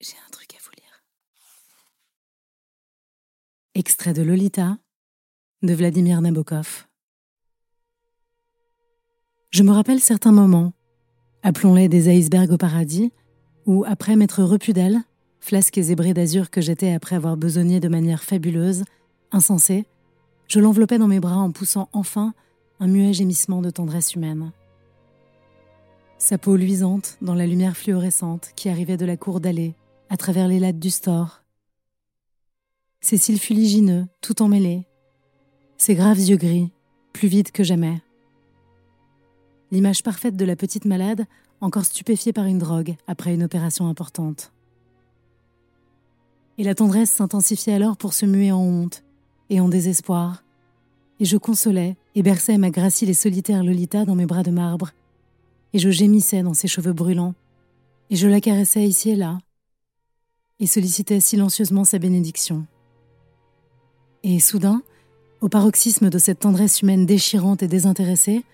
J'ai un truc à vous lire. Extrait de Lolita de Vladimir Nabokov. Je me rappelle certains moments, appelons-les des icebergs au paradis, où, après m'être repu d'elle, flasque et zébré d'azur que j'étais après avoir besogné de manière fabuleuse, insensée, je l'enveloppais dans mes bras en poussant enfin un muet gémissement de tendresse humaine. Sa peau luisante dans la lumière fluorescente qui arrivait de la cour d'allée, à travers les lattes du store. Ses cils fuligineux, tout emmêlés. Ses graves yeux gris, plus vides que jamais. L'image parfaite de la petite malade, encore stupéfiée par une drogue après une opération importante. Et la tendresse s'intensifiait alors pour se muer en honte et en désespoir, et je consolais et berçais ma gracile et solitaire Lolita dans mes bras de marbre, et je gémissais dans ses cheveux brûlants, et je la caressais ici et là, et sollicitais silencieusement sa bénédiction. Et soudain, au paroxysme de cette tendresse humaine déchirante et désintéressée,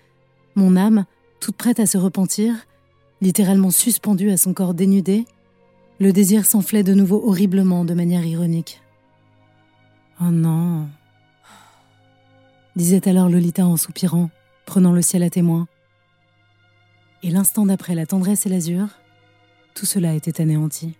mon âme, toute prête à se repentir, littéralement suspendue à son corps dénudé, le désir s'enflait de nouveau horriblement de manière ironique. Oh non disait alors Lolita en soupirant, prenant le ciel à témoin. Et l'instant d'après la tendresse et l'azur, tout cela était anéanti.